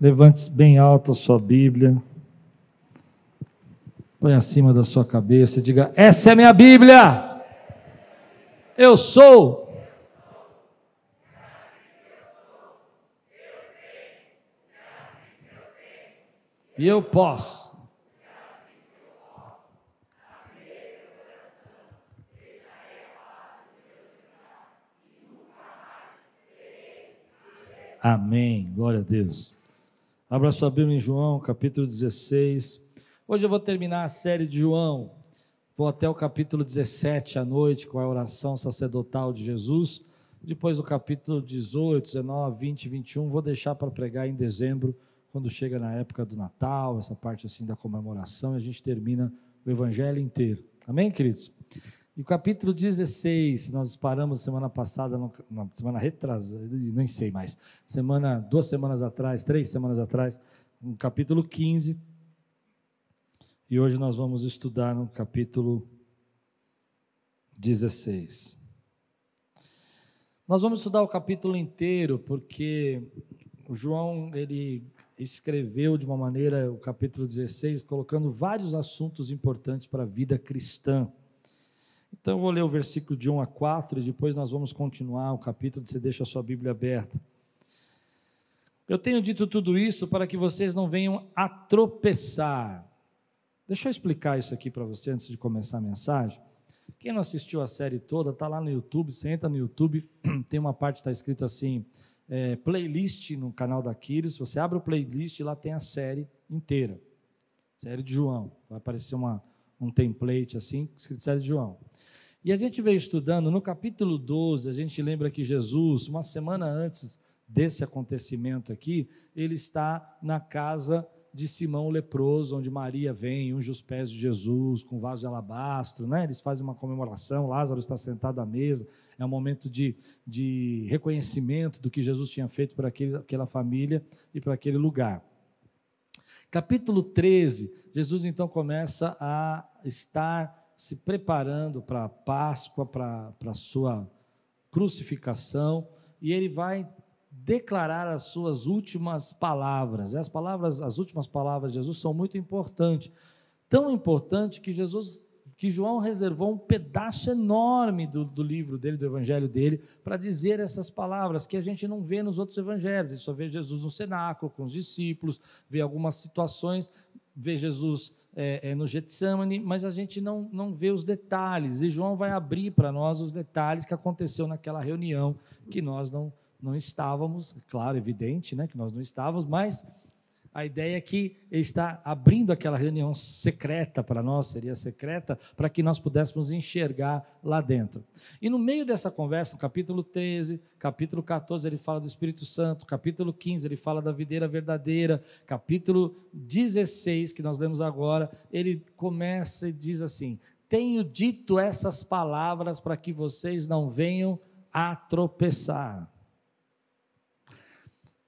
Levante bem alto a sua Bíblia. Põe acima da sua cabeça e diga: Essa é a minha Bíblia. Eu sou. E eu posso. Amém. Glória a Deus. Abra sua Bíblia em João, capítulo 16. Hoje eu vou terminar a série de João. Vou até o capítulo 17 à noite com a oração sacerdotal de Jesus. Depois do capítulo 18, 19, 20 e 21, vou deixar para pregar em dezembro, quando chega na época do Natal, essa parte assim da comemoração, e a gente termina o evangelho inteiro. Amém, queridos? E o capítulo 16, nós paramos semana passada, na semana retrasada, nem sei mais, semana, duas semanas atrás, três semanas atrás, no capítulo 15. E hoje nós vamos estudar no capítulo 16. Nós vamos estudar o capítulo inteiro, porque o João, ele escreveu de uma maneira o capítulo 16, colocando vários assuntos importantes para a vida cristã. Então eu vou ler o versículo de 1 a 4 e depois nós vamos continuar o capítulo, você deixa a sua Bíblia aberta. Eu tenho dito tudo isso para que vocês não venham a tropeçar. Deixa eu explicar isso aqui para você antes de começar a mensagem. Quem não assistiu a série toda, está lá no YouTube, você entra no YouTube, tem uma parte que está escrito assim, é, playlist no canal da Quiris, você abre o playlist e lá tem a série inteira. Série de João. Vai aparecer uma, um template assim, escrito de João. E a gente veio estudando, no capítulo 12, a gente lembra que Jesus, uma semana antes desse acontecimento aqui, ele está na casa de Simão leproso, onde Maria vem, unge os pés de Jesus com vaso de alabastro, né? eles fazem uma comemoração, Lázaro está sentado à mesa, é um momento de, de reconhecimento do que Jesus tinha feito para aquele, aquela família e para aquele lugar. Capítulo 13, Jesus então começa a estar se preparando para a Páscoa, para a sua crucificação, e ele vai declarar as suas últimas palavras. As palavras, as últimas palavras de Jesus são muito importantes. Tão importante que Jesus que João reservou um pedaço enorme do, do livro dele, do evangelho dele, para dizer essas palavras que a gente não vê nos outros evangelhos. A gente só vê Jesus no cenáculo, com os discípulos, vê algumas situações, vê Jesus é, é, no Getsemane, mas a gente não, não vê os detalhes. E João vai abrir para nós os detalhes que aconteceu naquela reunião que nós não, não estávamos, claro, evidente, né, que nós não estávamos, mas a ideia é que ele está abrindo aquela reunião secreta para nós, seria secreta, para que nós pudéssemos enxergar lá dentro. E no meio dessa conversa, no capítulo 13, capítulo 14, ele fala do Espírito Santo, capítulo 15, ele fala da videira verdadeira, capítulo 16, que nós lemos agora, ele começa e diz assim: Tenho dito essas palavras para que vocês não venham a tropeçar.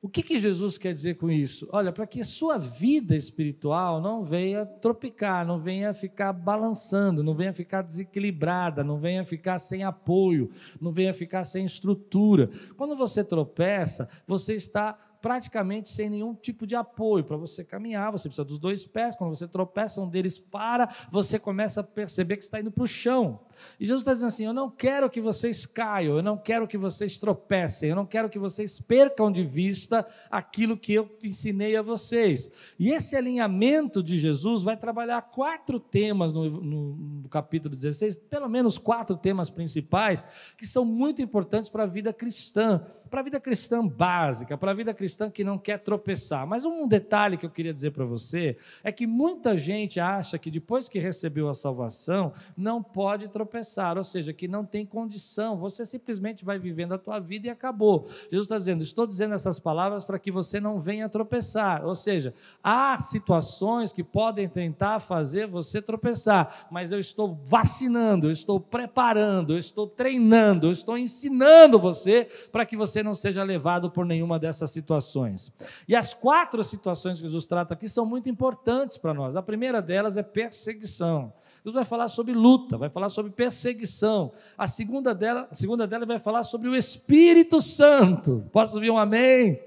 O que, que Jesus quer dizer com isso? Olha, para que a sua vida espiritual não venha tropicar, não venha ficar balançando, não venha ficar desequilibrada, não venha ficar sem apoio, não venha ficar sem estrutura. Quando você tropeça, você está praticamente sem nenhum tipo de apoio. Para você caminhar, você precisa dos dois pés. Quando você tropeça, um deles para, você começa a perceber que está indo para o chão. E Jesus está dizendo assim: Eu não quero que vocês caiam, eu não quero que vocês tropecem, eu não quero que vocês percam de vista aquilo que eu ensinei a vocês. E esse alinhamento de Jesus vai trabalhar quatro temas no, no, no capítulo 16, pelo menos quatro temas principais, que são muito importantes para a vida cristã para a vida cristã básica, para a vida cristã que não quer tropeçar. Mas um detalhe que eu queria dizer para você é que muita gente acha que depois que recebeu a salvação, não pode tropeçar, ou seja, que não tem condição, você simplesmente vai vivendo a tua vida e acabou. Jesus está dizendo: estou dizendo essas palavras para que você não venha tropeçar, ou seja, há situações que podem tentar fazer você tropeçar, mas eu estou vacinando, eu estou preparando, eu estou treinando, eu estou ensinando você para que você não seja levado por nenhuma dessas situações. E as quatro situações que Jesus trata aqui são muito importantes para nós. A primeira delas é perseguição. Jesus vai falar sobre luta, vai falar sobre perseguição. A segunda dela, a segunda dela vai falar sobre o Espírito Santo. Posso ouvir um amém?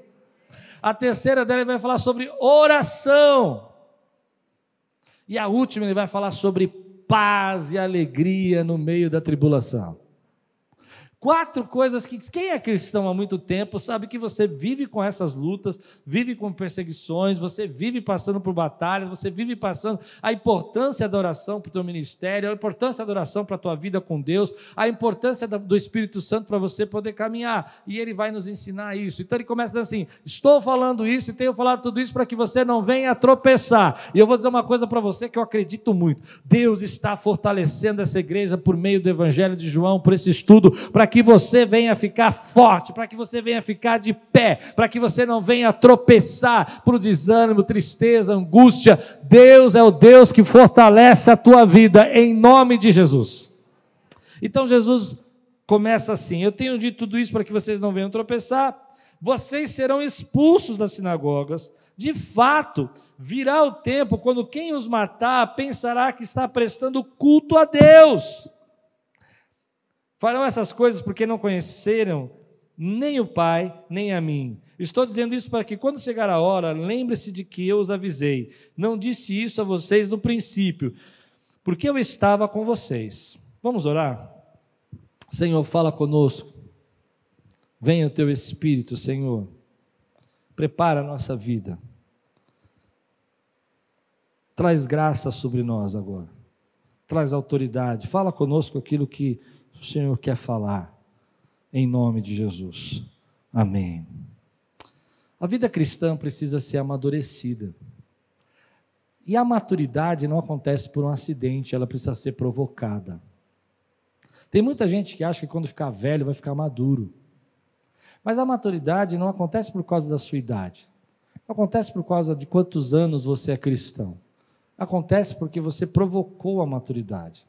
A terceira dela vai falar sobre oração. E a última ele vai falar sobre paz e alegria no meio da tribulação. Quatro coisas que quem é cristão há muito tempo sabe que você vive com essas lutas, vive com perseguições, você vive passando por batalhas, você vive passando a importância da oração para o teu ministério, a importância da oração para a tua vida com Deus, a importância do Espírito Santo para você poder caminhar. E ele vai nos ensinar isso. Então ele começa assim: estou falando isso e tenho falado tudo isso para que você não venha tropeçar. E eu vou dizer uma coisa para você que eu acredito muito: Deus está fortalecendo essa igreja por meio do Evangelho de João, por esse estudo, para que que você venha ficar forte, para que você venha ficar de pé, para que você não venha tropeçar por desânimo, tristeza, angústia. Deus é o Deus que fortalece a tua vida, em nome de Jesus. Então Jesus começa assim: Eu tenho dito tudo isso para que vocês não venham tropeçar. Vocês serão expulsos das sinagogas. De fato, virá o tempo quando quem os matar pensará que está prestando culto a Deus. Farão essas coisas porque não conheceram nem o Pai, nem a mim. Estou dizendo isso para que, quando chegar a hora, lembre-se de que eu os avisei. Não disse isso a vocês no princípio, porque eu estava com vocês. Vamos orar? Senhor, fala conosco. Venha o teu Espírito, Senhor. Prepara a nossa vida. Traz graça sobre nós agora. Traz autoridade. Fala conosco aquilo que o Senhor quer falar, em nome de Jesus. Amém. A vida cristã precisa ser amadurecida. E a maturidade não acontece por um acidente, ela precisa ser provocada. Tem muita gente que acha que quando ficar velho vai ficar maduro. Mas a maturidade não acontece por causa da sua idade. Não acontece por causa de quantos anos você é cristão. Acontece porque você provocou a maturidade.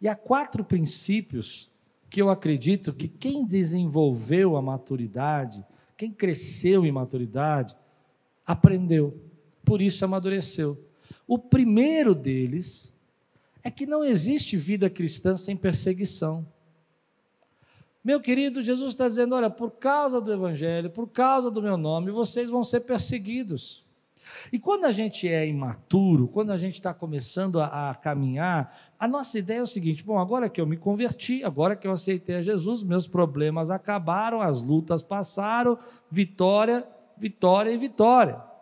E há quatro princípios que eu acredito que quem desenvolveu a maturidade, quem cresceu em maturidade, aprendeu, por isso amadureceu. O primeiro deles é que não existe vida cristã sem perseguição. Meu querido, Jesus está dizendo: olha, por causa do Evangelho, por causa do meu nome, vocês vão ser perseguidos. E quando a gente é imaturo, quando a gente está começando a, a, caminhar, a nossa ideia é o seguinte: bom, agora que eu me converti, agora que eu aceitei a Jesus, meus problemas acabaram, as lutas passaram, vitória, vitória e vitória.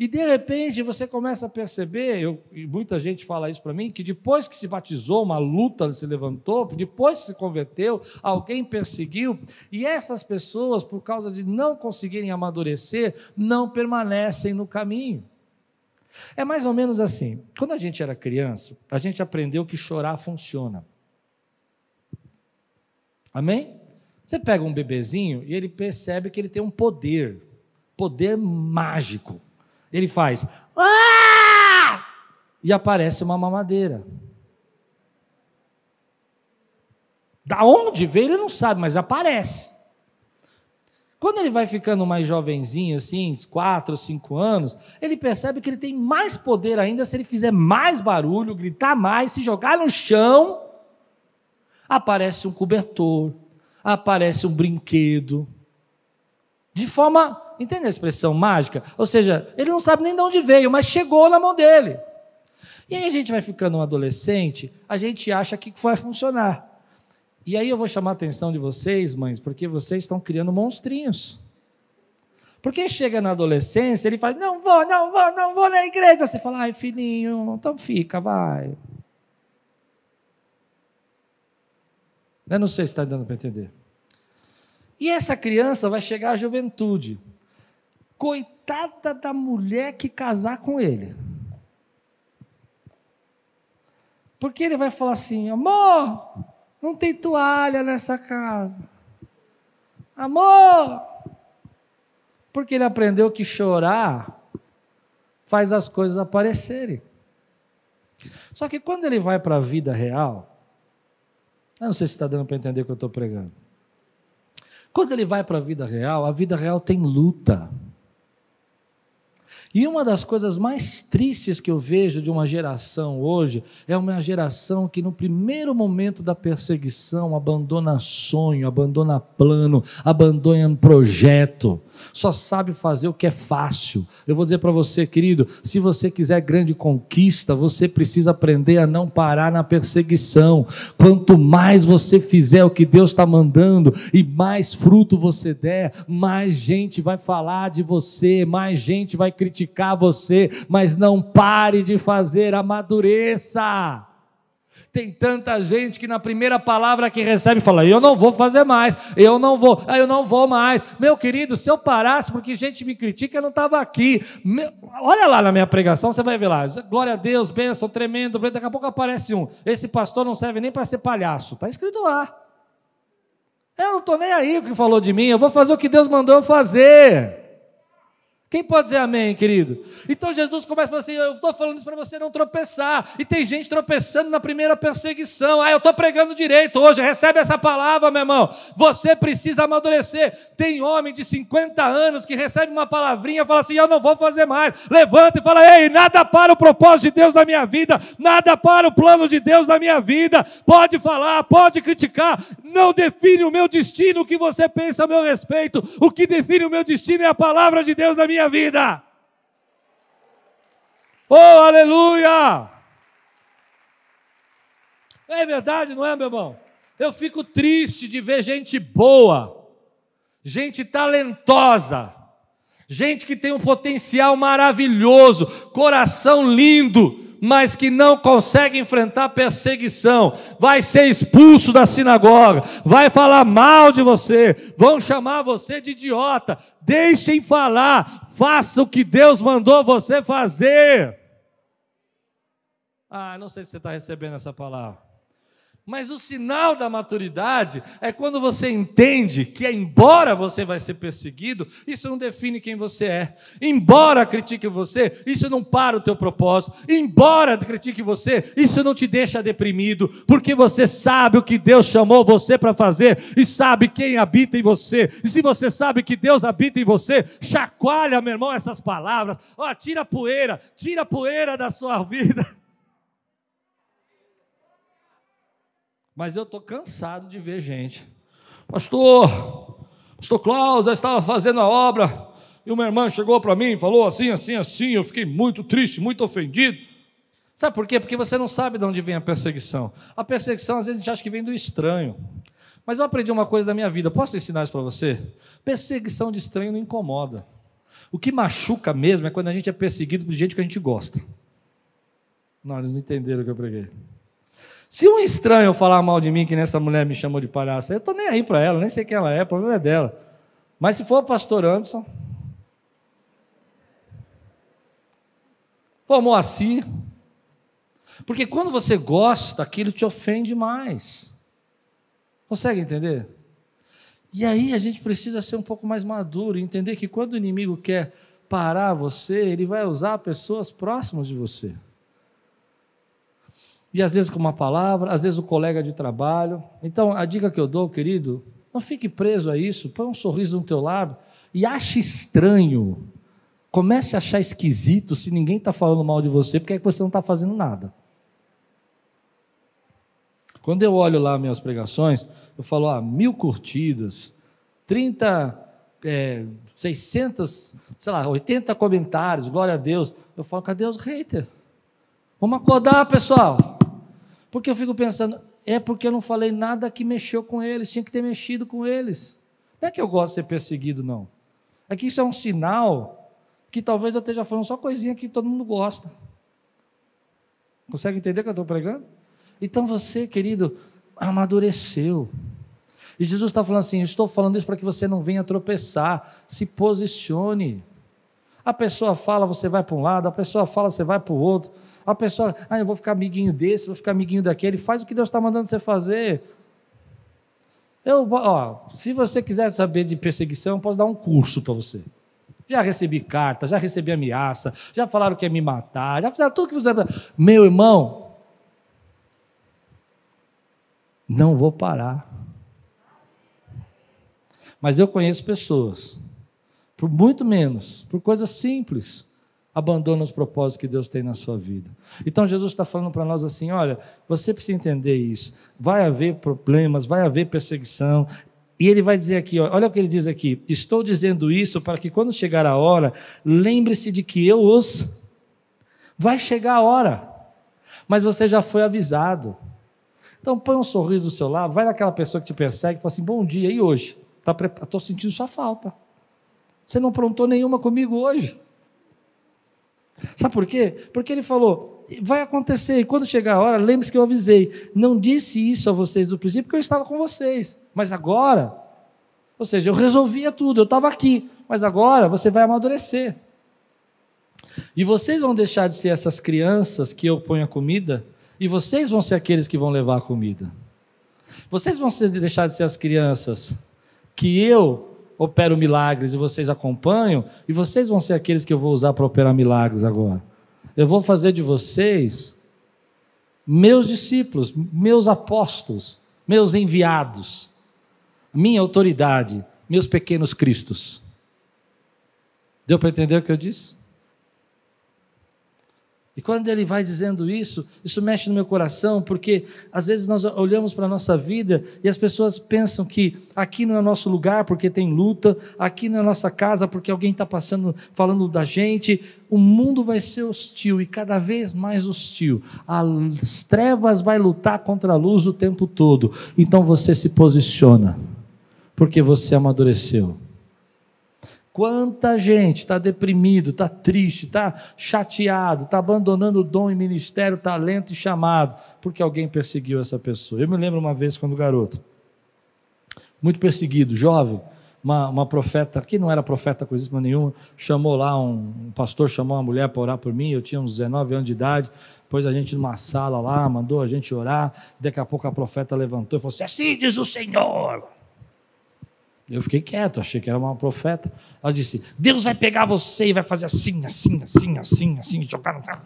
E de repente você começa a perceber, eu, e muita gente fala isso para mim, que depois que se batizou, uma luta se levantou, depois que se converteu, alguém perseguiu, e essas pessoas, por causa de não conseguirem amadurecer, não permanecem no caminho. É mais ou menos assim. Quando a gente era criança, a gente aprendeu que chorar funciona. Amém? Você pega um bebezinho e ele percebe que ele tem um poder, poder mágico. Ele faz ah! e aparece uma mamadeira. Da onde veio ele não sabe, mas aparece. Quando ele vai ficando mais jovenzinho, assim, quatro, cinco anos, ele percebe que ele tem mais poder ainda se ele fizer mais barulho, gritar mais, se jogar no chão. Aparece um cobertor, aparece um brinquedo. De forma Entende a expressão mágica? Ou seja, ele não sabe nem de onde veio, mas chegou na mão dele. E aí a gente vai ficando um adolescente, a gente acha que vai funcionar. E aí eu vou chamar a atenção de vocês, mães, porque vocês estão criando monstrinhos. Porque chega na adolescência, ele fala: Não vou, não vou, não vou na igreja. Você fala: Ai, filhinho, então fica, vai. Eu não sei se está dando para entender. E essa criança vai chegar à juventude. Coitada da mulher que casar com ele. Porque ele vai falar assim: amor, não tem toalha nessa casa. Amor! Porque ele aprendeu que chorar faz as coisas aparecerem. Só que quando ele vai para a vida real, eu não sei se está dando para entender o que eu estou pregando. Quando ele vai para a vida real, a vida real tem luta. E uma das coisas mais tristes que eu vejo de uma geração hoje é uma geração que, no primeiro momento da perseguição, abandona sonho, abandona plano, abandona projeto, só sabe fazer o que é fácil. Eu vou dizer para você, querido, se você quiser grande conquista, você precisa aprender a não parar na perseguição. Quanto mais você fizer o que Deus está mandando e mais fruto você der, mais gente vai falar de você, mais gente vai criticar criticar você, mas não pare de fazer, amadureça. Tem tanta gente que na primeira palavra que recebe fala: Eu não vou fazer mais, eu não vou, eu não vou mais. Meu querido, se eu parasse porque gente me critica, eu não estava aqui. Meu, olha lá na minha pregação, você vai ver lá. Glória a Deus, bênção, tremendo. Daqui a pouco aparece um. Esse pastor não serve nem para ser palhaço. Está escrito lá. Eu não estou nem aí o que falou de mim, eu vou fazer o que Deus mandou eu fazer. Quem pode dizer amém, querido? Então Jesus começa a falar assim: Eu estou falando isso para você não tropeçar. E tem gente tropeçando na primeira perseguição. Ah, eu estou pregando direito hoje. Recebe essa palavra, meu irmão. Você precisa amadurecer. Tem homem de 50 anos que recebe uma palavrinha e fala assim: Eu não vou fazer mais. Levanta e fala: Ei, nada para o propósito de Deus na minha vida. Nada para o plano de Deus na minha vida. Pode falar, pode criticar. Não define o meu destino o que você pensa a meu respeito. O que define o meu destino é a palavra de Deus na minha minha vida. Oh, aleluia! É verdade, não é, meu irmão? Eu fico triste de ver gente boa, gente talentosa, gente que tem um potencial maravilhoso, coração lindo, mas que não consegue enfrentar perseguição, vai ser expulso da sinagoga, vai falar mal de você, vão chamar você de idiota. Deixem falar, faça o que Deus mandou você fazer. Ah, não sei se você está recebendo essa palavra. Mas o sinal da maturidade é quando você entende que, embora você vai ser perseguido, isso não define quem você é. Embora critique você, isso não para o teu propósito. Embora critique você, isso não te deixa deprimido, porque você sabe o que Deus chamou você para fazer e sabe quem habita em você. E se você sabe que Deus habita em você, chacoalha, meu irmão, essas palavras. Ó, tira a poeira, tira a poeira da sua vida. Mas eu estou cansado de ver gente. Pastor, pastor Klaus, eu estava fazendo a obra e uma irmã chegou para mim e falou assim, assim, assim. Eu fiquei muito triste, muito ofendido. Sabe por quê? Porque você não sabe de onde vem a perseguição. A perseguição, às vezes, a gente acha que vem do estranho. Mas eu aprendi uma coisa da minha vida, posso ensinar isso para você? Perseguição de estranho não incomoda. O que machuca mesmo é quando a gente é perseguido por gente que a gente gosta. Não, eles não entenderam o que eu preguei. Se um estranho falar mal de mim, que nessa mulher me chamou de palhaço, eu estou nem aí para ela, nem sei quem ela é, o problema é dela. Mas se for o pastor Anderson, for Moacir, porque quando você gosta, aquilo te ofende mais. Consegue entender? E aí a gente precisa ser um pouco mais maduro e entender que quando o inimigo quer parar você, ele vai usar pessoas próximas de você. E às vezes com uma palavra, às vezes o colega de trabalho. Então, a dica que eu dou, querido, não fique preso a isso, põe um sorriso no teu lábio e ache estranho. Comece a achar esquisito se ninguém está falando mal de você, porque é que você não está fazendo nada. Quando eu olho lá minhas pregações, eu falo, ah, mil curtidas, 30, é, 600, sei lá, 80 comentários, glória a Deus. Eu falo, cadê os haters? Vamos acordar, pessoal. Porque eu fico pensando, é porque eu não falei nada que mexeu com eles, tinha que ter mexido com eles. Não é que eu gosto de ser perseguido, não. É que isso é um sinal que talvez eu esteja falando só coisinha que todo mundo gosta. Consegue entender o que eu estou pregando? Então você, querido, amadureceu. E Jesus está falando assim: estou falando isso para que você não venha tropeçar, se posicione. A pessoa fala, você vai para um lado, a pessoa fala, você vai para o outro. A pessoa, ah, eu vou ficar amiguinho desse, vou ficar amiguinho daquele. Faz o que Deus está mandando você fazer. Eu, ó, se você quiser saber de perseguição, eu posso dar um curso para você. Já recebi carta, já recebi ameaça, já falaram que ia me matar, já fizeram tudo que você. Meu irmão, não vou parar. Mas eu conheço pessoas, por muito menos, por coisas simples, abandona os propósitos que Deus tem na sua vida. Então Jesus está falando para nós assim: olha, você precisa entender isso. Vai haver problemas, vai haver perseguição. E ele vai dizer aqui, olha o que ele diz aqui: estou dizendo isso para que quando chegar a hora, lembre-se de que eu os. Vai chegar a hora, mas você já foi avisado. Então põe um sorriso do seu lado, vai naquela pessoa que te persegue e fala assim: bom dia, e hoje? Estou tá, sentindo sua falta. Você não aprontou nenhuma comigo hoje. Sabe por quê? Porque ele falou: vai acontecer, e quando chegar a hora, lembre-se que eu avisei. Não disse isso a vocês no princípio, porque eu estava com vocês. Mas agora, ou seja, eu resolvia tudo, eu estava aqui. Mas agora você vai amadurecer. E vocês vão deixar de ser essas crianças que eu ponho a comida, e vocês vão ser aqueles que vão levar a comida. Vocês vão deixar de ser as crianças que eu opero milagres e vocês acompanham, e vocês vão ser aqueles que eu vou usar para operar milagres agora. Eu vou fazer de vocês meus discípulos, meus apóstolos, meus enviados, minha autoridade, meus pequenos cristos. Deu para entender o que eu disse? E quando ele vai dizendo isso, isso mexe no meu coração, porque às vezes nós olhamos para a nossa vida e as pessoas pensam que aqui não é o nosso lugar porque tem luta, aqui não é a nossa casa porque alguém está passando, falando da gente. O mundo vai ser hostil e cada vez mais hostil. As trevas vai lutar contra a luz o tempo todo. Então você se posiciona, porque você amadureceu. Quanta gente está deprimido, está triste, está chateado, está abandonando o dom e ministério, talento e chamado, porque alguém perseguiu essa pessoa. Eu me lembro uma vez, quando garoto, muito perseguido, jovem, uma, uma profeta, que não era profeta coisíssima nenhuma, chamou lá, um, um pastor chamou uma mulher para orar por mim, eu tinha uns 19 anos de idade, pôs a gente numa sala lá, mandou a gente orar, daqui a pouco a profeta levantou e falou assim, assim diz o Senhor, eu fiquei quieto, achei que era uma profeta. Ela disse: Deus vai pegar você e vai fazer assim, assim, assim, assim, assim, jogar no carro.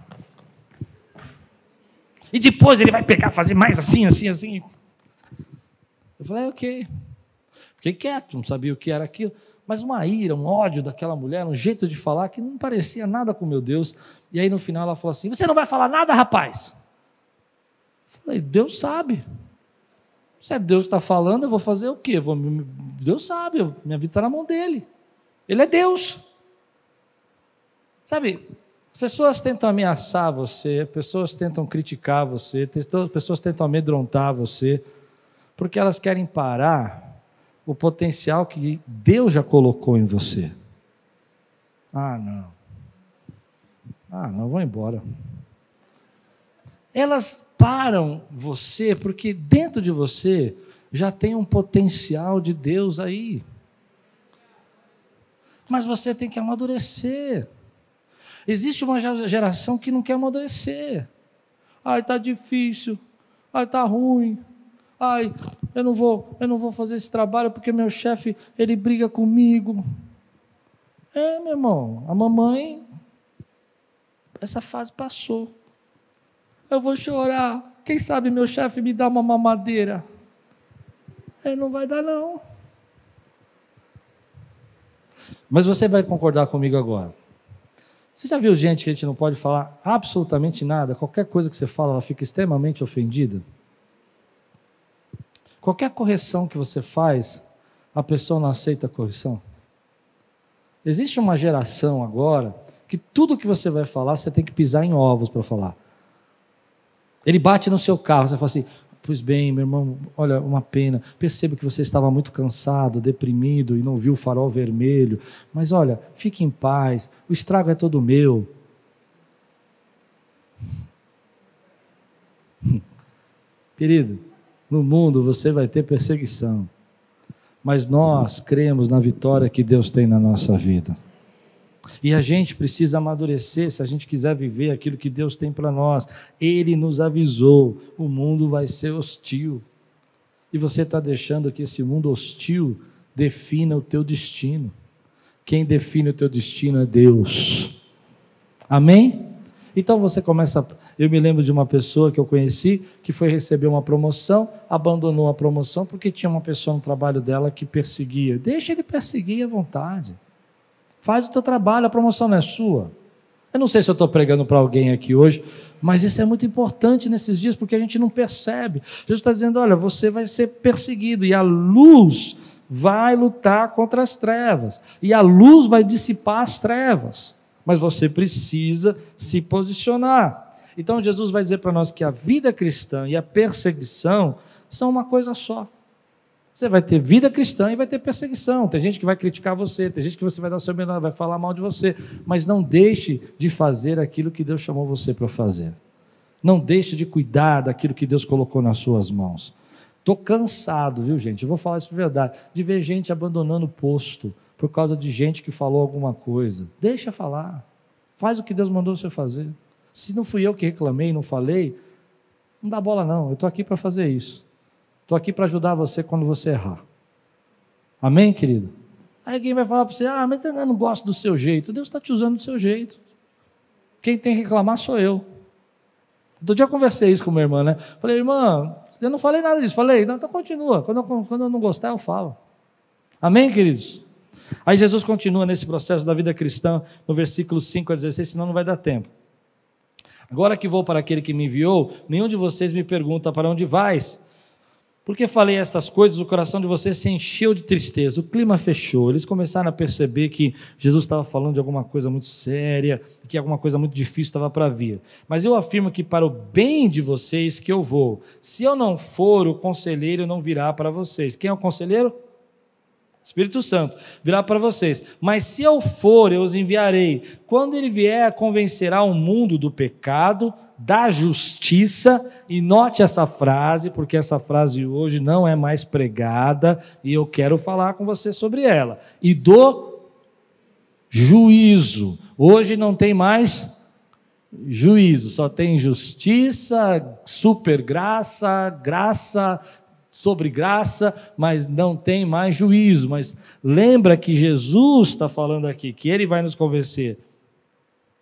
E depois ele vai pegar, fazer mais assim, assim, assim. Eu falei: ok. Fiquei quieto, não sabia o que era aquilo. Mas uma ira, um ódio daquela mulher, um jeito de falar que não parecia nada com meu Deus. E aí no final ela falou assim: Você não vai falar nada, rapaz? Eu falei: Deus sabe. Se é Deus que está falando, eu vou fazer o quê? Vou, Deus sabe, minha vida está na mão dele. Ele é Deus. Sabe, as pessoas tentam ameaçar você, pessoas tentam criticar você, pessoas tentam amedrontar você, porque elas querem parar o potencial que Deus já colocou em você. Ah, não. Ah, não, vou embora. Elas param você, porque dentro de você já tem um potencial de Deus aí. Mas você tem que amadurecer. Existe uma geração que não quer amadurecer. Ai, está difícil. Ai, está ruim. Ai, eu não vou, eu não vou fazer esse trabalho porque meu chefe ele briga comigo. É, meu irmão, a mamãe essa fase passou eu vou chorar. Quem sabe meu chefe me dá uma mamadeira? Ele não vai dar, não. Mas você vai concordar comigo agora. Você já viu gente que a gente não pode falar absolutamente nada? Qualquer coisa que você fala, ela fica extremamente ofendida? Qualquer correção que você faz, a pessoa não aceita a correção? Existe uma geração agora que tudo que você vai falar, você tem que pisar em ovos para falar. Ele bate no seu carro, você fala assim: Pois bem, meu irmão, olha, uma pena. Percebo que você estava muito cansado, deprimido e não viu o farol vermelho. Mas olha, fique em paz, o estrago é todo meu. Querido, no mundo você vai ter perseguição, mas nós cremos na vitória que Deus tem na nossa vida. E a gente precisa amadurecer se a gente quiser viver aquilo que Deus tem para nós. Ele nos avisou: o mundo vai ser hostil. E você está deixando que esse mundo hostil defina o teu destino. Quem define o teu destino é Deus. Amém? Então você começa. Eu me lembro de uma pessoa que eu conheci que foi receber uma promoção, abandonou a promoção porque tinha uma pessoa no trabalho dela que perseguia. Deixa ele perseguir à vontade. Faz o teu trabalho, a promoção não é sua. Eu não sei se eu estou pregando para alguém aqui hoje, mas isso é muito importante nesses dias, porque a gente não percebe. Jesus está dizendo: olha, você vai ser perseguido, e a luz vai lutar contra as trevas, e a luz vai dissipar as trevas, mas você precisa se posicionar. Então Jesus vai dizer para nós que a vida cristã e a perseguição são uma coisa só. Você vai ter vida cristã e vai ter perseguição. Tem gente que vai criticar você, tem gente que você vai dar o seu melhor, vai falar mal de você. Mas não deixe de fazer aquilo que Deus chamou você para fazer. Não deixe de cuidar daquilo que Deus colocou nas suas mãos. Estou cansado, viu, gente? Eu vou falar isso de verdade, de ver gente abandonando o posto por causa de gente que falou alguma coisa. Deixa falar. Faz o que Deus mandou você fazer. Se não fui eu que reclamei, não falei, não dá bola não. Eu estou aqui para fazer isso. Estou aqui para ajudar você quando você errar. Amém, querido? Aí alguém vai falar para você: ah, mas eu não gosto do seu jeito. Deus está te usando do seu jeito. Quem tem que reclamar sou eu. Outro dia eu conversei isso com minha irmã, né? Falei, irmã, eu não falei nada disso. Falei, não, então continua. Quando eu, quando eu não gostar, eu falo. Amém, queridos? Aí Jesus continua nesse processo da vida cristã, no versículo 5 a 16, senão não vai dar tempo. Agora que vou para aquele que me enviou, nenhum de vocês me pergunta para onde vais. Porque falei estas coisas, o coração de vocês se encheu de tristeza, o clima fechou, eles começaram a perceber que Jesus estava falando de alguma coisa muito séria, que alguma coisa muito difícil estava para vir. Mas eu afirmo que para o bem de vocês que eu vou. Se eu não for, o conselheiro não virá para vocês. Quem é o conselheiro? Espírito Santo virá para vocês. Mas se eu for, eu os enviarei. Quando ele vier, convencerá o mundo do pecado, da justiça, e note essa frase, porque essa frase hoje não é mais pregada, e eu quero falar com você sobre ela. E do juízo. Hoje não tem mais juízo, só tem justiça, super graça, graça sobre graça, mas não tem mais juízo. Mas lembra que Jesus está falando aqui, que ele vai nos convencer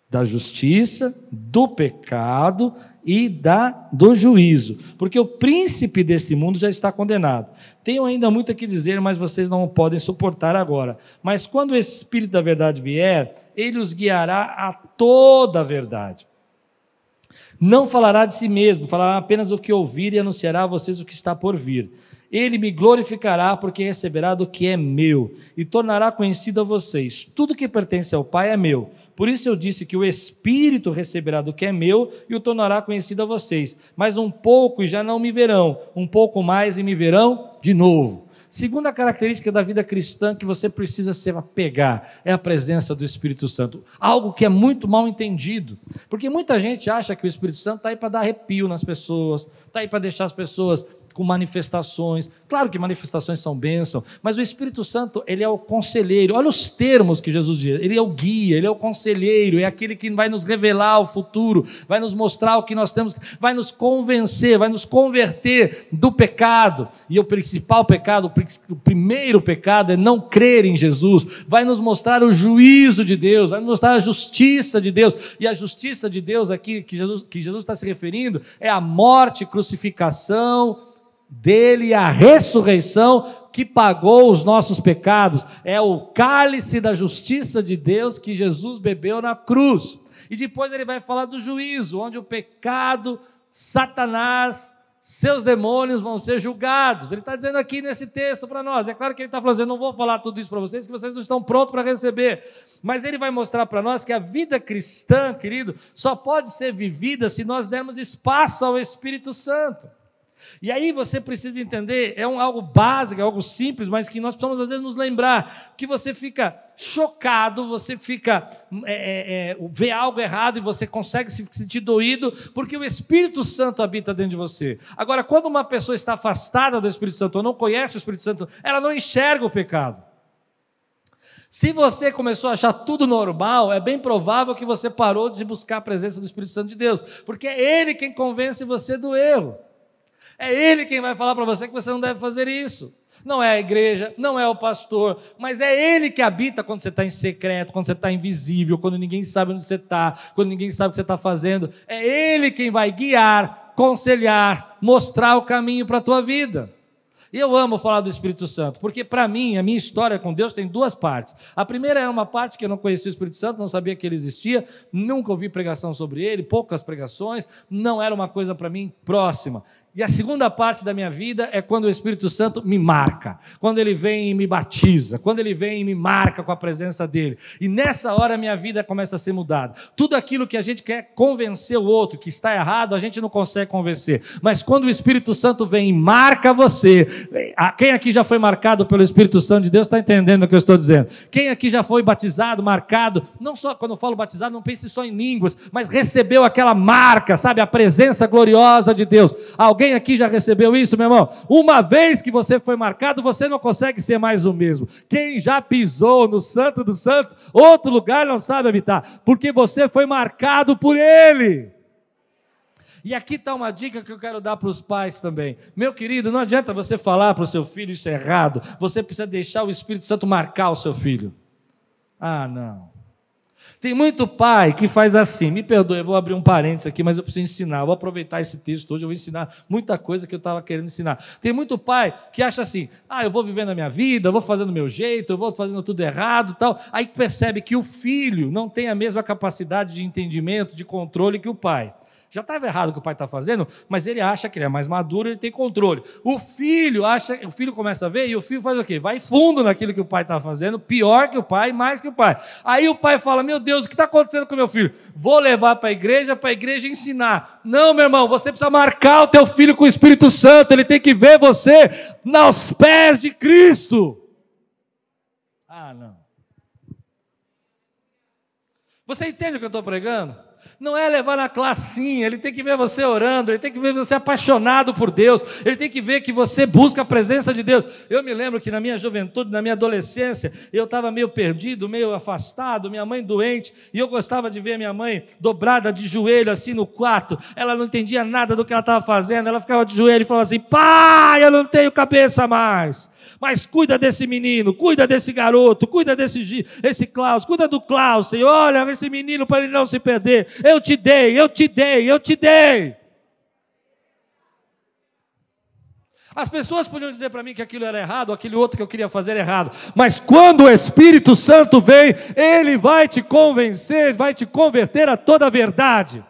da justiça, do pecado e da do juízo, porque o príncipe desse mundo já está condenado. Tenho ainda muito a que dizer, mas vocês não podem suportar agora. Mas quando o Espírito da verdade vier, ele os guiará a toda a verdade. Não falará de si mesmo, falará apenas o que ouvir e anunciará a vocês o que está por vir. Ele me glorificará, porque receberá do que é meu, e tornará conhecido a vocês. Tudo que pertence ao Pai é meu. Por isso eu disse que o Espírito receberá do que é meu e o tornará conhecido a vocês. Mas um pouco e já não me verão, um pouco mais e me verão de novo. Segunda característica da vida cristã que você precisa se apegar é a presença do Espírito Santo. Algo que é muito mal entendido. Porque muita gente acha que o Espírito Santo está aí para dar arrepio nas pessoas, está aí para deixar as pessoas com manifestações. Claro que manifestações são bênção, mas o Espírito Santo, ele é o conselheiro. Olha os termos que Jesus diz. Ele é o guia, ele é o conselheiro, é aquele que vai nos revelar o futuro, vai nos mostrar o que nós temos, vai nos convencer, vai nos converter do pecado. E o principal pecado, o primeiro pecado é não crer em Jesus. Vai nos mostrar o juízo de Deus, vai nos mostrar a justiça de Deus. E a justiça de Deus aqui que Jesus, que Jesus está se referindo é a morte, crucificação, dele a ressurreição que pagou os nossos pecados. É o cálice da justiça de Deus que Jesus bebeu na cruz. E depois ele vai falar do juízo, onde o pecado, Satanás, seus demônios vão ser julgados. Ele está dizendo aqui nesse texto para nós. É claro que ele está falando, eu não vou falar tudo isso para vocês, que vocês não estão prontos para receber. Mas ele vai mostrar para nós que a vida cristã, querido, só pode ser vivida se nós dermos espaço ao Espírito Santo. E aí você precisa entender, é um, algo básico, é algo simples, mas que nós precisamos às vezes nos lembrar, que você fica chocado, você fica é, é, é, vê algo errado e você consegue se sentir doído, porque o Espírito Santo habita dentro de você. Agora, quando uma pessoa está afastada do Espírito Santo ou não conhece o Espírito Santo, ela não enxerga o pecado. Se você começou a achar tudo normal, é bem provável que você parou de buscar a presença do Espírito Santo de Deus, porque é Ele quem convence você do erro. É Ele quem vai falar para você que você não deve fazer isso. Não é a igreja, não é o pastor, mas é Ele que habita quando você está em secreto, quando você está invisível, quando ninguém sabe onde você está, quando ninguém sabe o que você está fazendo. É Ele quem vai guiar, conselhar, mostrar o caminho para a tua vida. E eu amo falar do Espírito Santo, porque para mim, a minha história com Deus tem duas partes. A primeira era uma parte que eu não conhecia o Espírito Santo, não sabia que ele existia, nunca ouvi pregação sobre ele, poucas pregações, não era uma coisa para mim próxima. E a segunda parte da minha vida é quando o Espírito Santo me marca, quando ele vem e me batiza, quando ele vem e me marca com a presença dele. E nessa hora a minha vida começa a ser mudada. Tudo aquilo que a gente quer convencer o outro que está errado, a gente não consegue convencer. Mas quando o Espírito Santo vem e marca você, quem aqui já foi marcado pelo Espírito Santo de Deus está entendendo o que eu estou dizendo. Quem aqui já foi batizado, marcado, não só quando eu falo batizado, não pense só em línguas, mas recebeu aquela marca, sabe, a presença gloriosa de Deus. Alguém Alguém aqui já recebeu isso, meu irmão? Uma vez que você foi marcado, você não consegue ser mais o mesmo. Quem já pisou no Santo dos Santos, outro lugar não sabe habitar, porque você foi marcado por Ele. E aqui está uma dica que eu quero dar para os pais também. Meu querido, não adianta você falar para o seu filho isso é errado, você precisa deixar o Espírito Santo marcar o seu filho. Ah, não. Tem muito pai que faz assim, me perdoe, eu vou abrir um parênteses aqui, mas eu preciso ensinar. Eu vou aproveitar esse texto hoje, eu vou ensinar muita coisa que eu estava querendo ensinar. Tem muito pai que acha assim: ah, eu vou vivendo a minha vida, eu vou fazendo o meu jeito, eu vou fazendo tudo errado tal. Aí percebe que o filho não tem a mesma capacidade de entendimento, de controle que o pai. Já estava errado o que o pai está fazendo, mas ele acha que ele é mais maduro, ele tem controle. O filho acha, o filho começa a ver e o filho faz o quê? Vai fundo naquilo que o pai está fazendo, pior que o pai, mais que o pai. Aí o pai fala: Meu Deus, o que está acontecendo com meu filho? Vou levar para a igreja, para a igreja ensinar. Não, meu irmão, você precisa marcar o teu filho com o Espírito Santo, ele tem que ver você nos pés de Cristo. Ah, não. Você entende o que eu estou pregando? Não é levar na classinha, ele tem que ver você orando, ele tem que ver você apaixonado por Deus, ele tem que ver que você busca a presença de Deus. Eu me lembro que na minha juventude, na minha adolescência, eu estava meio perdido, meio afastado, minha mãe doente, e eu gostava de ver minha mãe dobrada de joelho assim no quarto. Ela não entendia nada do que ela estava fazendo, ela ficava de joelho e falava assim: Pai, eu não tenho cabeça mais, mas cuida desse menino, cuida desse garoto, cuida desse esse Klaus, cuida do Klaus, Senhor, olha esse menino para ele não se perder. Eu te dei, eu te dei, eu te dei. As pessoas podiam dizer para mim que aquilo era errado, aquele outro que eu queria fazer era errado, mas quando o Espírito Santo vem, ele vai te convencer, vai te converter a toda a verdade.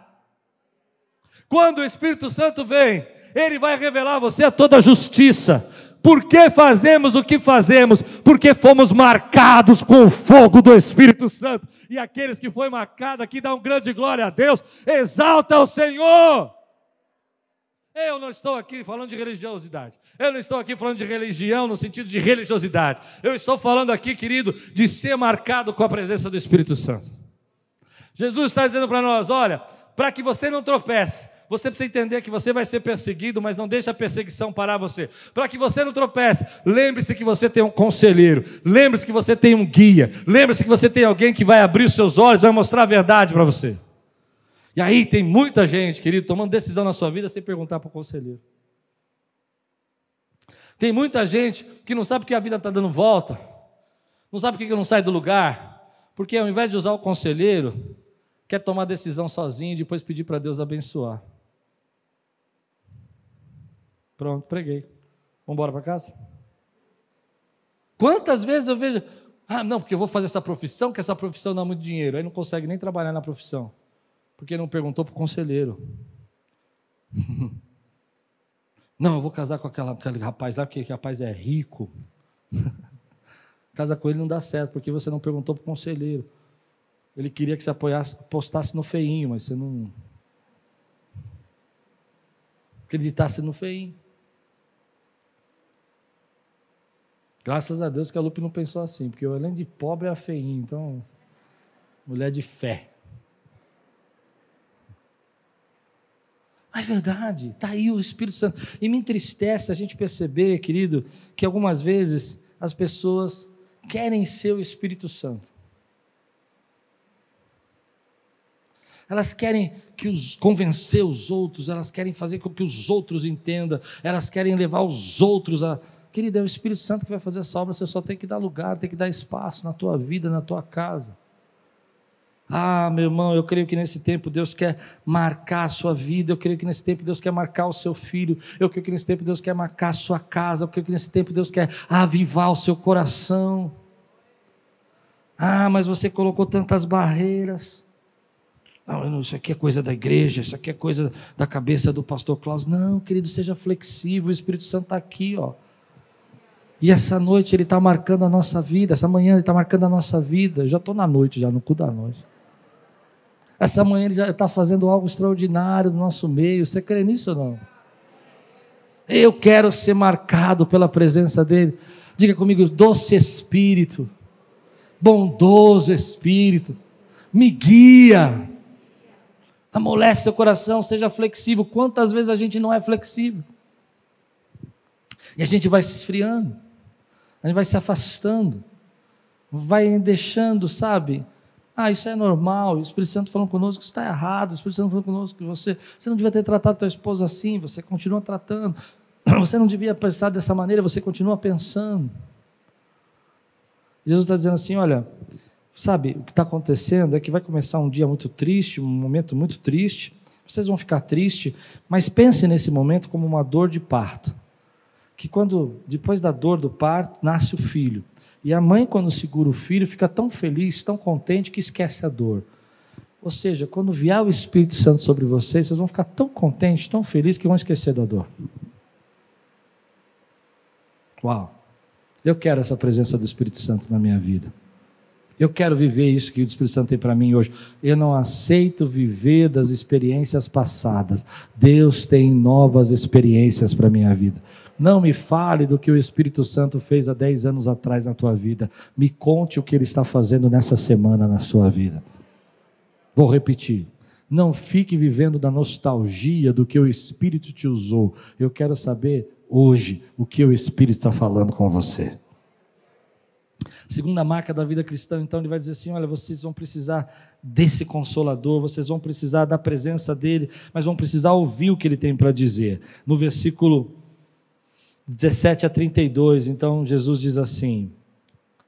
Quando o Espírito Santo vem, ele vai revelar a você a toda a justiça, por que fazemos o que fazemos? Porque fomos marcados com o fogo do Espírito Santo. E aqueles que foi marcado aqui dão grande glória a Deus, exalta o Senhor. Eu não estou aqui falando de religiosidade. Eu não estou aqui falando de religião no sentido de religiosidade. Eu estou falando aqui, querido, de ser marcado com a presença do Espírito Santo. Jesus está dizendo para nós: olha, para que você não tropece, você precisa entender que você vai ser perseguido, mas não deixe a perseguição parar você. Para que você não tropece, lembre-se que você tem um conselheiro, lembre-se que você tem um guia, lembre-se que você tem alguém que vai abrir os seus olhos, vai mostrar a verdade para você. E aí tem muita gente, querido, tomando decisão na sua vida sem perguntar para o conselheiro. Tem muita gente que não sabe que a vida está dando volta, não sabe por que não sai do lugar, porque ao invés de usar o conselheiro, quer tomar decisão sozinho e depois pedir para Deus abençoar. Pronto, preguei. Vamos embora para casa? Quantas vezes eu vejo, ah, não, porque eu vou fazer essa profissão, que essa profissão dá muito dinheiro. Aí não consegue nem trabalhar na profissão, porque não perguntou para o conselheiro. não, eu vou casar com aquela, aquele rapaz lá, porque aquele rapaz é rico. Casa com ele não dá certo, porque você não perguntou para o conselheiro. Ele queria que você apoiasse, apostasse no feinho, mas você não acreditasse no feinho. Graças a Deus que a Lupe não pensou assim, porque eu, além de pobre, é feinha, então, mulher de fé. Mas é verdade, está aí o Espírito Santo. E me entristece a gente perceber, querido, que algumas vezes as pessoas querem ser o Espírito Santo. Elas querem que os, convencer os outros, elas querem fazer com que os outros entendam, elas querem levar os outros a, Querido, é o Espírito Santo que vai fazer essa obra, você só tem que dar lugar, tem que dar espaço na tua vida, na tua casa. Ah, meu irmão, eu creio que nesse tempo Deus quer marcar a sua vida, eu creio que nesse tempo Deus quer marcar o seu filho, eu creio que nesse tempo Deus quer marcar a sua casa, eu creio que nesse tempo Deus quer avivar o seu coração. Ah, mas você colocou tantas barreiras. Não, isso aqui é coisa da igreja, isso aqui é coisa da cabeça do pastor Klaus. Não, querido, seja flexível, o Espírito Santo está aqui, ó. E essa noite ele está marcando a nossa vida, essa manhã ele está marcando a nossa vida. Eu já estou na noite, já no cu da noite. Essa manhã ele já está fazendo algo extraordinário no nosso meio. Você crê nisso ou não? Eu quero ser marcado pela presença dele. Diga comigo, doce Espírito, bondoso Espírito, me guia, amolece seu coração, seja flexível. Quantas vezes a gente não é flexível? E a gente vai se esfriando a gente vai se afastando, vai deixando, sabe? Ah, isso é normal, o Espírito Santo falando conosco, isso está errado, o Espírito Santo falando conosco que você, você não devia ter tratado tua esposa assim, você continua tratando, você não devia pensar dessa maneira, você continua pensando. Jesus está dizendo assim: olha, sabe, o que está acontecendo é que vai começar um dia muito triste, um momento muito triste, vocês vão ficar tristes, mas pense nesse momento como uma dor de parto que quando, depois da dor do parto, nasce o filho. E a mãe, quando segura o filho, fica tão feliz, tão contente, que esquece a dor. Ou seja, quando vier o Espírito Santo sobre vocês, vocês vão ficar tão contentes, tão felizes, que vão esquecer da dor. Uau! Eu quero essa presença do Espírito Santo na minha vida. Eu quero viver isso que o Espírito Santo tem para mim hoje. Eu não aceito viver das experiências passadas. Deus tem novas experiências para minha vida. Não me fale do que o Espírito Santo fez há 10 anos atrás na tua vida. Me conte o que ele está fazendo nessa semana na sua vida. Vou repetir. Não fique vivendo da nostalgia do que o Espírito te usou. Eu quero saber hoje o que o Espírito está falando com você. Segunda marca da vida cristã, então, ele vai dizer assim: olha, vocês vão precisar desse consolador, vocês vão precisar da presença dele, mas vão precisar ouvir o que ele tem para dizer. No versículo 17 a 32, então Jesus diz assim: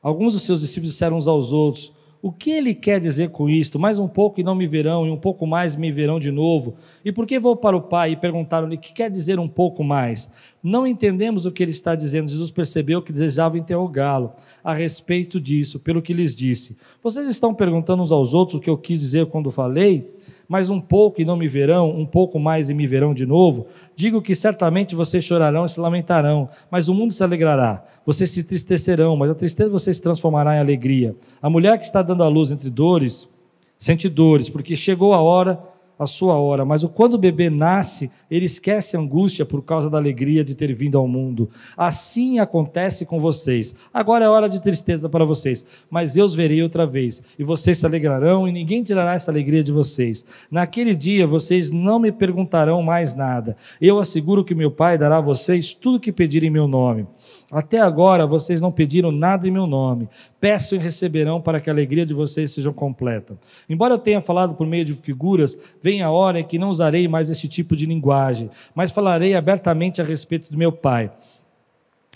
Alguns dos seus discípulos disseram uns aos outros: O que ele quer dizer com isto? Mais um pouco e não me verão, e um pouco mais me verão de novo. E por que vou para o Pai? E perguntaram-lhe: que quer dizer um pouco mais? Não entendemos o que ele está dizendo. Jesus percebeu que desejava interrogá-lo a respeito disso, pelo que lhes disse: Vocês estão perguntando uns aos outros o que eu quis dizer quando falei? mas um pouco e não me verão, um pouco mais e me verão de novo. Digo que certamente vocês chorarão e se lamentarão, mas o mundo se alegrará. Vocês se tristecerão, mas a tristeza vocês transformará em alegria. A mulher que está dando à luz entre dores, sente dores, porque chegou a hora a sua hora, mas quando o bebê nasce, ele esquece a angústia por causa da alegria de ter vindo ao mundo. Assim acontece com vocês. Agora é hora de tristeza para vocês, mas eu os verei outra vez, e vocês se alegrarão, e ninguém tirará essa alegria de vocês. Naquele dia vocês não me perguntarão mais nada. Eu asseguro que meu Pai dará a vocês tudo o que pedirem em meu nome. Até agora vocês não pediram nada em meu nome. Peçam e receberão para que a alegria de vocês seja completa. Embora eu tenha falado por meio de figuras, vem a hora em que não usarei mais esse tipo de linguagem, mas falarei abertamente a respeito do meu Pai.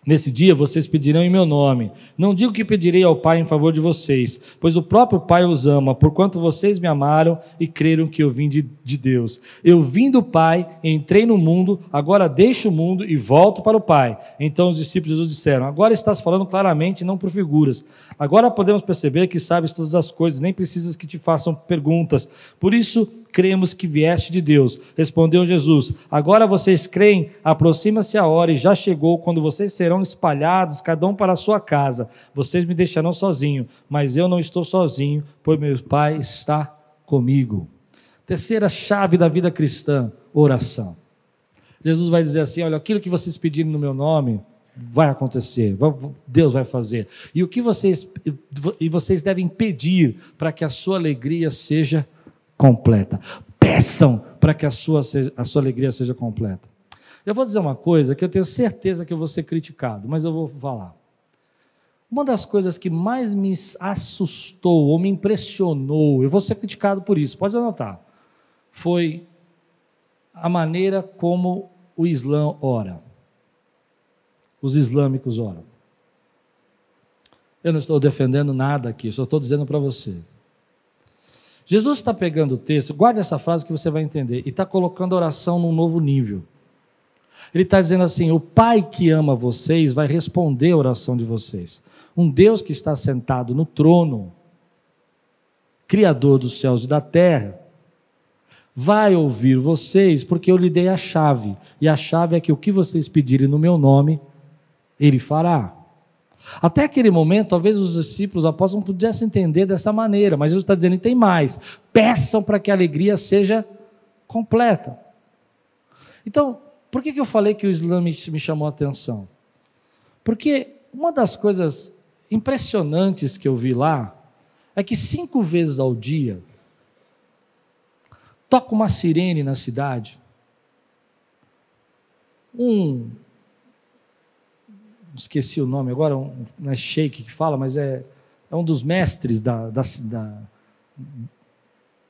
Nesse dia vocês pedirão em meu nome. Não digo que pedirei ao Pai em favor de vocês, pois o próprio Pai os ama, porquanto vocês me amaram e creram que eu vim de, de Deus. Eu vim do Pai, entrei no mundo, agora deixo o mundo e volto para o Pai. Então os discípulos Jesus disseram: Agora estás falando claramente, não por figuras. Agora podemos perceber que sabes todas as coisas, nem precisas que te façam perguntas. Por isso cremos que vieste de Deus. Respondeu Jesus: Agora vocês creem, aproxima-se a hora e já chegou quando vocês serão espalhados, cada um para a sua casa. Vocês me deixarão sozinho, mas eu não estou sozinho, pois meu Pai está comigo. Terceira chave da vida cristã: oração. Jesus vai dizer assim: Olha, aquilo que vocês pedirem no meu nome, vai acontecer, Deus vai fazer. E o que vocês e vocês devem pedir para que a sua alegria seja completa. Peçam para que a sua, a sua alegria seja completa. Eu vou dizer uma coisa que eu tenho certeza que eu vou ser criticado, mas eu vou falar. Uma das coisas que mais me assustou ou me impressionou, eu vou ser criticado por isso, pode anotar, foi a maneira como o Islã ora. Os islâmicos oram. Eu não estou defendendo nada aqui, só estou dizendo para você. Jesus está pegando o texto, guarde essa frase que você vai entender, e está colocando a oração num novo nível. Ele está dizendo assim: o Pai que ama vocês vai responder a oração de vocês. Um Deus que está sentado no trono, Criador dos céus e da terra, vai ouvir vocês, porque eu lhe dei a chave. E a chave é que o que vocês pedirem no meu nome, Ele fará. Até aquele momento, talvez os discípulos, os apóstolos, não pudessem entender dessa maneira, mas Jesus está dizendo: e tem mais, peçam para que a alegria seja completa. Então, por que, que eu falei que o Islã me, me chamou a atenção? Porque uma das coisas impressionantes que eu vi lá é que cinco vezes ao dia toca uma sirene na cidade. Um. Esqueci o nome agora, um, não é Sheik que fala, mas é, é um dos mestres da, da, da,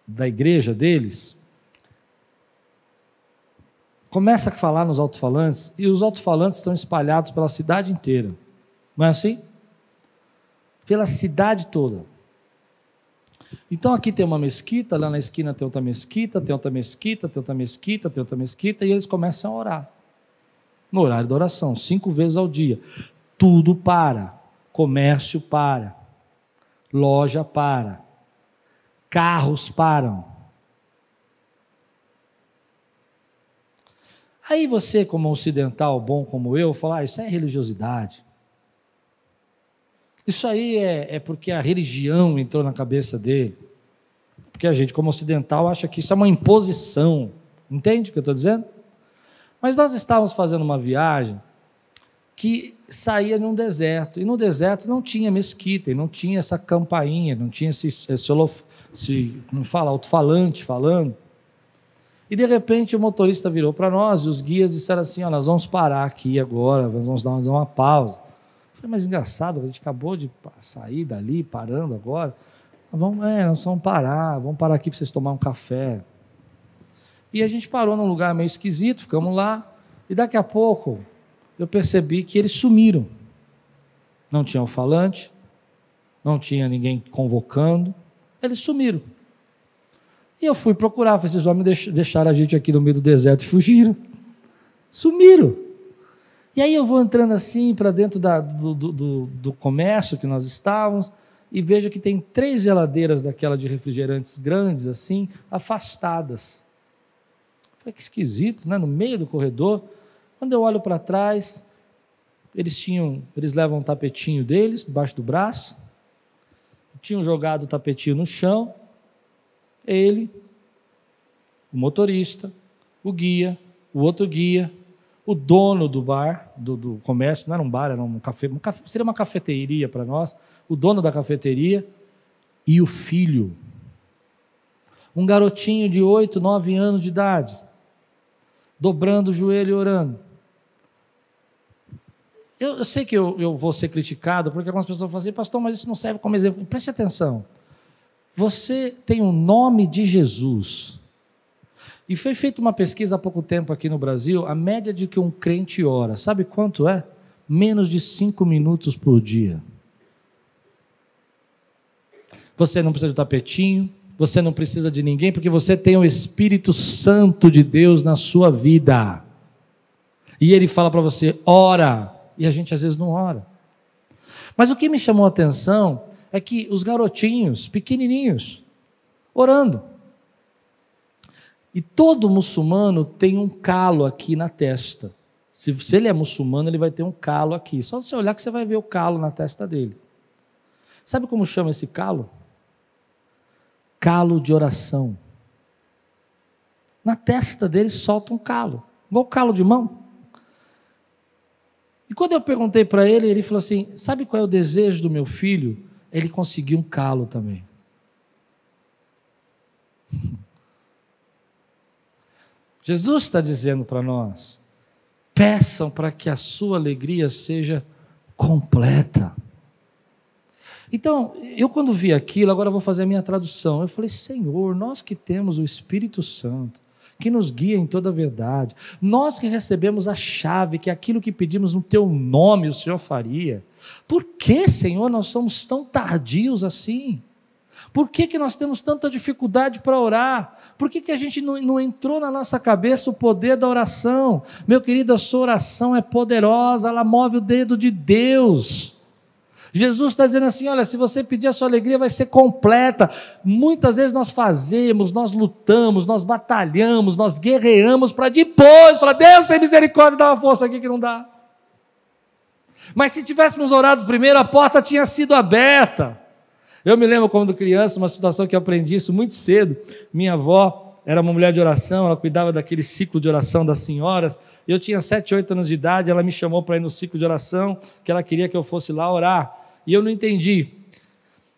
da igreja deles começa a falar nos alto-falantes e os alto-falantes estão espalhados pela cidade inteira. Não é assim? Pela cidade toda. Então aqui tem uma mesquita, lá na esquina tem outra mesquita, tem outra mesquita, tem outra mesquita, tem outra mesquita, e eles começam a orar. No horário da oração, cinco vezes ao dia. Tudo para. Comércio para. Loja para. Carros param Aí você, como ocidental bom como eu, fala: ah, isso é religiosidade. Isso aí é, é porque a religião entrou na cabeça dele. Porque a gente, como ocidental, acha que isso é uma imposição. Entende o que eu estou dizendo? Mas nós estávamos fazendo uma viagem que saía num deserto. E no deserto não tinha mesquita, não tinha essa campainha, não tinha esse, esse, esse não fala, alto-falante falando. E de repente o motorista virou para nós e os guias disseram assim: ó, nós vamos parar aqui agora, nós vamos dar uma pausa. Eu falei, mas engraçado, a gente acabou de sair dali, parando agora. Vamos, é, nós vamos parar, vamos parar aqui para vocês tomar um café. E a gente parou num lugar meio esquisito, ficamos lá, e daqui a pouco eu percebi que eles sumiram. Não tinha o falante, não tinha ninguém convocando, eles sumiram. E eu fui procurar, esses homens deixaram a gente aqui no meio do deserto e fugiram. Sumiram. E aí eu vou entrando assim para dentro da, do, do, do, comércio que nós estávamos e vejo que tem três geladeiras daquela de refrigerantes grandes assim, afastadas. Foi que esquisito, né? No meio do corredor. Quando eu olho para trás, eles tinham, eles levam um tapetinho deles debaixo do braço, tinham jogado o tapetinho no chão ele, o motorista, o guia, o outro guia, o dono do bar, do, do comércio, não era um bar, era um café, um café seria uma cafeteria para nós, o dono da cafeteria e o filho. Um garotinho de oito, nove anos de idade, dobrando o joelho e orando. Eu, eu sei que eu, eu, vou ser criticado, porque algumas pessoas falam assim, pastor, mas isso não serve como exemplo. Preste atenção. Você tem o nome de Jesus. E foi feita uma pesquisa há pouco tempo aqui no Brasil, a média de que um crente ora, sabe quanto é? Menos de cinco minutos por dia. Você não precisa de tapetinho, você não precisa de ninguém, porque você tem o Espírito Santo de Deus na sua vida. E ele fala para você, ora, e a gente às vezes não ora. Mas o que me chamou a atenção é que os garotinhos, pequenininhos, orando. E todo muçulmano tem um calo aqui na testa. Se, se ele é muçulmano, ele vai ter um calo aqui. Só você olhar que você vai ver o calo na testa dele. Sabe como chama esse calo? Calo de oração. Na testa dele solta um calo, igual calo de mão. E quando eu perguntei para ele, ele falou assim: Sabe qual é o desejo do meu filho? ele conseguiu um calo também. Jesus está dizendo para nós: peçam para que a sua alegria seja completa. Então, eu quando vi aquilo, agora vou fazer a minha tradução. Eu falei: Senhor, nós que temos o Espírito Santo, que nos guia em toda a verdade, nós que recebemos a chave, que aquilo que pedimos no teu nome o Senhor faria. Por que, Senhor, nós somos tão tardios assim? Por que, que nós temos tanta dificuldade para orar? Por que, que a gente não, não entrou na nossa cabeça o poder da oração? Meu querido, a sua oração é poderosa, ela move o dedo de Deus. Jesus está dizendo assim: olha, se você pedir a sua alegria, vai ser completa. Muitas vezes nós fazemos, nós lutamos, nós batalhamos, nós guerreamos para depois falar: Deus tem misericórdia, dá uma força aqui que não dá. Mas se tivéssemos orado primeiro, a porta tinha sido aberta. Eu me lembro quando criança, uma situação que eu aprendi isso muito cedo. Minha avó era uma mulher de oração, ela cuidava daquele ciclo de oração das senhoras. Eu tinha 7, 8 anos de idade, ela me chamou para ir no ciclo de oração, que ela queria que eu fosse lá orar. E eu não entendi.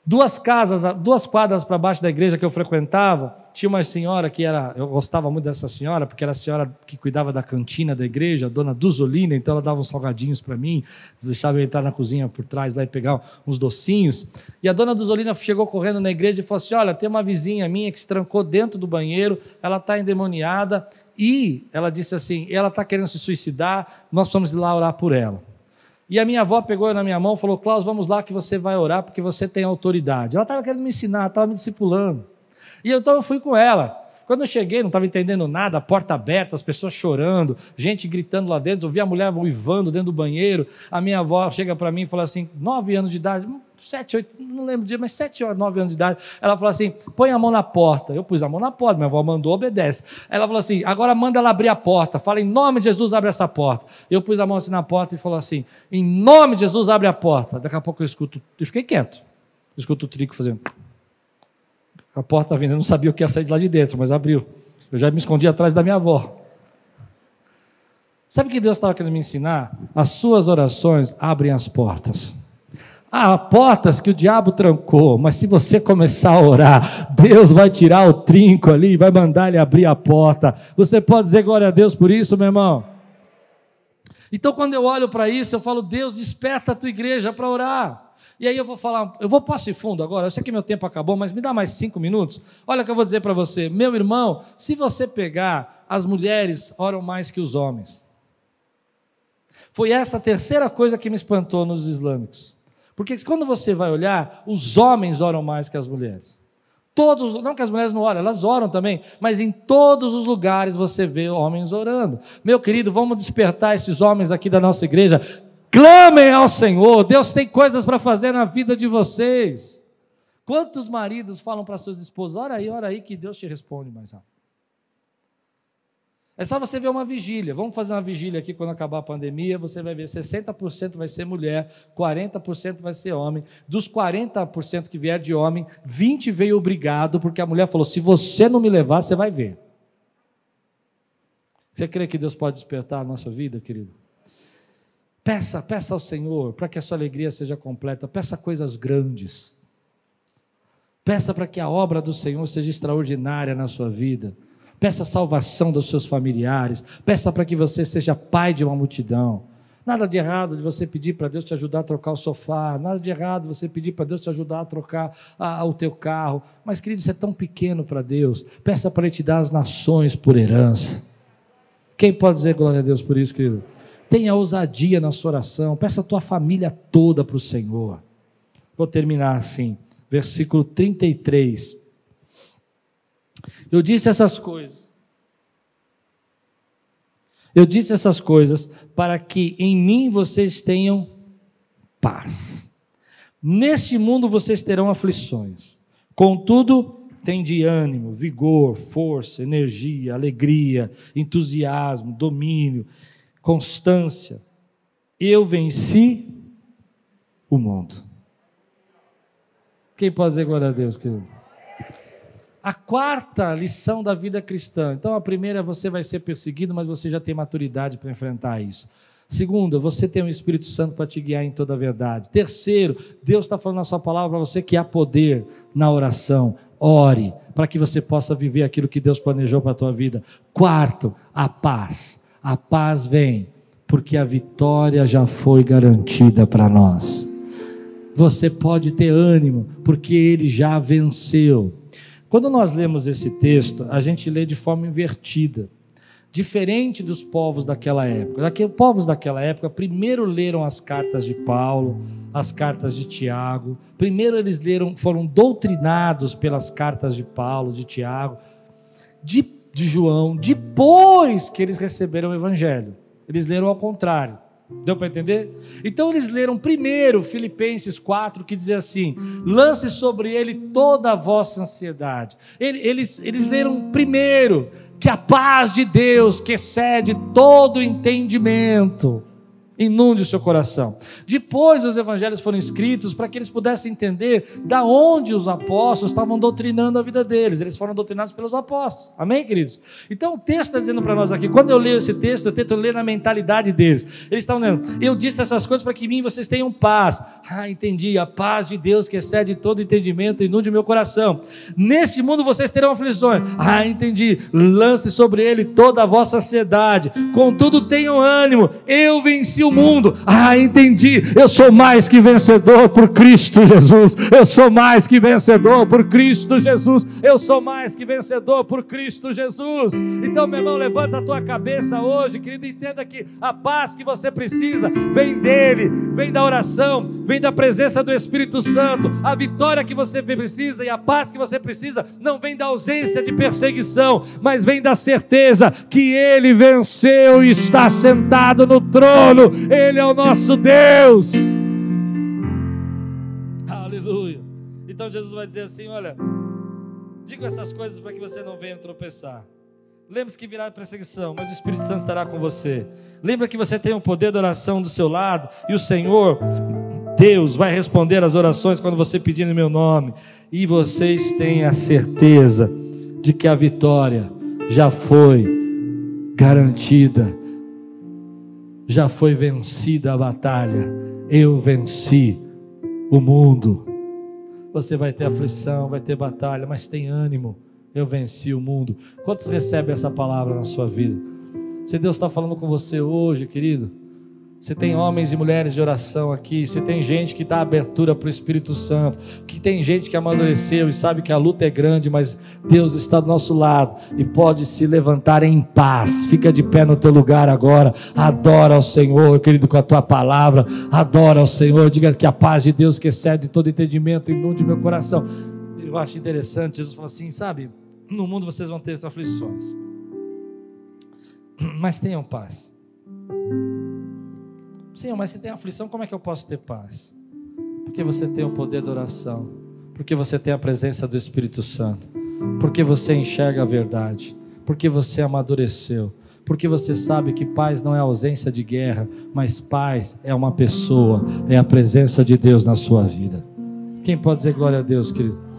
Duas casas, duas quadras para baixo da igreja que eu frequentava, tinha uma senhora que era, eu gostava muito dessa senhora, porque era a senhora que cuidava da cantina da igreja, a dona Duzolina, então ela dava uns salgadinhos para mim, deixava eu entrar na cozinha por trás lá e pegar uns docinhos. E a dona Duzolina chegou correndo na igreja e falou assim: Olha, tem uma vizinha minha que se trancou dentro do banheiro, ela está endemoniada, e ela disse assim: ela está querendo se suicidar, nós vamos lá orar por ela. E a minha avó pegou na minha mão e falou: Klaus, vamos lá que você vai orar porque você tem autoridade. Ela estava querendo me ensinar, estava me discipulando. E então eu fui com ela. Quando eu cheguei, não estava entendendo nada, a porta aberta, as pessoas chorando, gente gritando lá dentro, eu vi a mulher uivando dentro do banheiro. A minha avó chega para mim e fala assim: nove anos de idade, sete, oito, não lembro o dia, mas sete ou nove anos de idade. Ela falou assim: põe a mão na porta. Eu pus a mão na porta, minha avó mandou, obedece. Ela falou assim: agora manda ela abrir a porta. Fala, em nome de Jesus, abre essa porta. Eu pus a mão assim na porta e falou assim: em nome de Jesus, abre a porta. Daqui a pouco eu escuto, e fiquei quieto. Eu escuto o trico fazendo. A porta vindo, eu não sabia o que ia sair de lá de dentro, mas abriu. Eu já me escondi atrás da minha avó. Sabe o que Deus estava querendo me ensinar? As suas orações abrem as portas. Há portas que o diabo trancou, mas se você começar a orar, Deus vai tirar o trinco ali, vai mandar ele abrir a porta. Você pode dizer glória a Deus por isso, meu irmão? Então, quando eu olho para isso, eu falo, Deus, desperta a tua igreja para orar. E aí eu vou falar, eu vou passo fundo agora, eu sei que meu tempo acabou, mas me dá mais cinco minutos. Olha o que eu vou dizer para você, meu irmão, se você pegar, as mulheres oram mais que os homens. Foi essa a terceira coisa que me espantou nos islâmicos. Porque quando você vai olhar, os homens oram mais que as mulheres. Todos, não que as mulheres não oram, elas oram também, mas em todos os lugares você vê homens orando. Meu querido, vamos despertar esses homens aqui da nossa igreja. Clamem ao Senhor, Deus tem coisas para fazer na vida de vocês. Quantos maridos falam para suas esposas: ora aí, ora aí, que Deus te responde mais rápido. É só você ver uma vigília. Vamos fazer uma vigília aqui quando acabar a pandemia. Você vai ver 60% vai ser mulher, 40% vai ser homem. Dos 40% que vier de homem, 20 veio obrigado, porque a mulher falou: se você não me levar, você vai ver. Você crê que Deus pode despertar a nossa vida, querido? Peça, peça ao Senhor para que a sua alegria seja completa. Peça coisas grandes. Peça para que a obra do Senhor seja extraordinária na sua vida. Peça salvação dos seus familiares. Peça para que você seja pai de uma multidão. Nada de errado de você pedir para Deus te ajudar a trocar o sofá. Nada de errado de você pedir para Deus te ajudar a trocar a, a, o teu carro. Mas, querido, isso é tão pequeno para Deus. Peça para Ele te dar as nações por herança. Quem pode dizer glória a Deus por isso, querido? Tenha ousadia na sua oração, peça a tua família toda para o Senhor. Vou terminar assim, versículo 33. Eu disse essas coisas. Eu disse essas coisas para que em mim vocês tenham paz. Neste mundo vocês terão aflições. Contudo, tem de ânimo, vigor, força, energia, alegria, entusiasmo, domínio constância. Eu venci o mundo. Quem pode dizer glória a Deus, querido? A quarta lição da vida cristã. Então, a primeira, você vai ser perseguido, mas você já tem maturidade para enfrentar isso. Segunda, você tem o Espírito Santo para te guiar em toda a verdade. Terceiro, Deus está falando na sua palavra para você que há poder na oração. Ore para que você possa viver aquilo que Deus planejou para a tua vida. Quarto, a paz. A paz vem porque a vitória já foi garantida para nós. Você pode ter ânimo, porque ele já venceu. Quando nós lemos esse texto, a gente lê de forma invertida. diferente dos povos daquela época. Os povos daquela época primeiro leram as cartas de Paulo, as cartas de Tiago. Primeiro eles leram, foram doutrinados pelas cartas de Paulo, de Tiago, de, de João, depois que eles receberam o evangelho. Eles leram ao contrário. Deu para entender? Então eles leram primeiro Filipenses 4, que diz assim: lance sobre ele toda a vossa ansiedade. Eles, eles leram primeiro que a paz de Deus, que excede todo entendimento, inunde o seu coração. Depois os evangelhos foram escritos para que eles pudessem entender da onde os apóstolos estavam doutrinando a vida deles. Eles foram doutrinados pelos apóstolos. Amém, queridos? Então o texto está dizendo para nós aqui, quando eu leio esse texto, eu tento ler na mentalidade deles. Eles estão dizendo, eu disse essas coisas para que em mim vocês tenham paz. Ah, entendi, a paz de Deus que excede todo entendimento inunde o meu coração. Neste mundo vocês terão aflições. Ah, entendi, lance sobre ele toda a vossa ansiedade. Contudo tenham ânimo, eu venci o do mundo. Ah, entendi. Eu sou mais que vencedor por Cristo Jesus. Eu sou mais que vencedor por Cristo Jesus. Eu sou mais que vencedor por Cristo Jesus. Então, meu irmão, levanta a tua cabeça hoje, querido. Entenda que a paz que você precisa vem dele, vem da oração, vem da presença do Espírito Santo. A vitória que você precisa e a paz que você precisa não vem da ausência de perseguição, mas vem da certeza que ele venceu e está sentado no trono ele é o nosso Deus. Aleluia. Então Jesus vai dizer assim: Olha, digo essas coisas para que você não venha tropeçar. Lembre-se que virá perseguição, mas o Espírito Santo estará com você. Lembra que você tem o poder da oração do seu lado e o Senhor, Deus, vai responder as orações quando você pedir no meu nome. E vocês têm a certeza de que a vitória já foi garantida já foi vencida a batalha. Eu venci o mundo. Você vai ter aflição, vai ter batalha, mas tem ânimo. Eu venci o mundo. Quantos recebem essa palavra na sua vida? Se Deus está falando com você hoje, querido, você tem homens e mulheres de oração aqui, você tem gente que dá abertura para o Espírito Santo, que tem gente que amadureceu e sabe que a luta é grande, mas Deus está do nosso lado e pode se levantar em paz. Fica de pé no teu lugar agora, adora ao Senhor, querido, com a tua palavra, adora ao Senhor, diga que a paz de Deus que excede todo entendimento inunde meu coração. Eu acho interessante, Jesus falou assim, sabe, no mundo vocês vão ter aflições, mas tenham paz. Senhor, mas se tem aflição, como é que eu posso ter paz? Porque você tem o poder da oração, porque você tem a presença do Espírito Santo, porque você enxerga a verdade, porque você amadureceu, porque você sabe que paz não é ausência de guerra, mas paz é uma pessoa, é a presença de Deus na sua vida. Quem pode dizer glória a Deus, querido?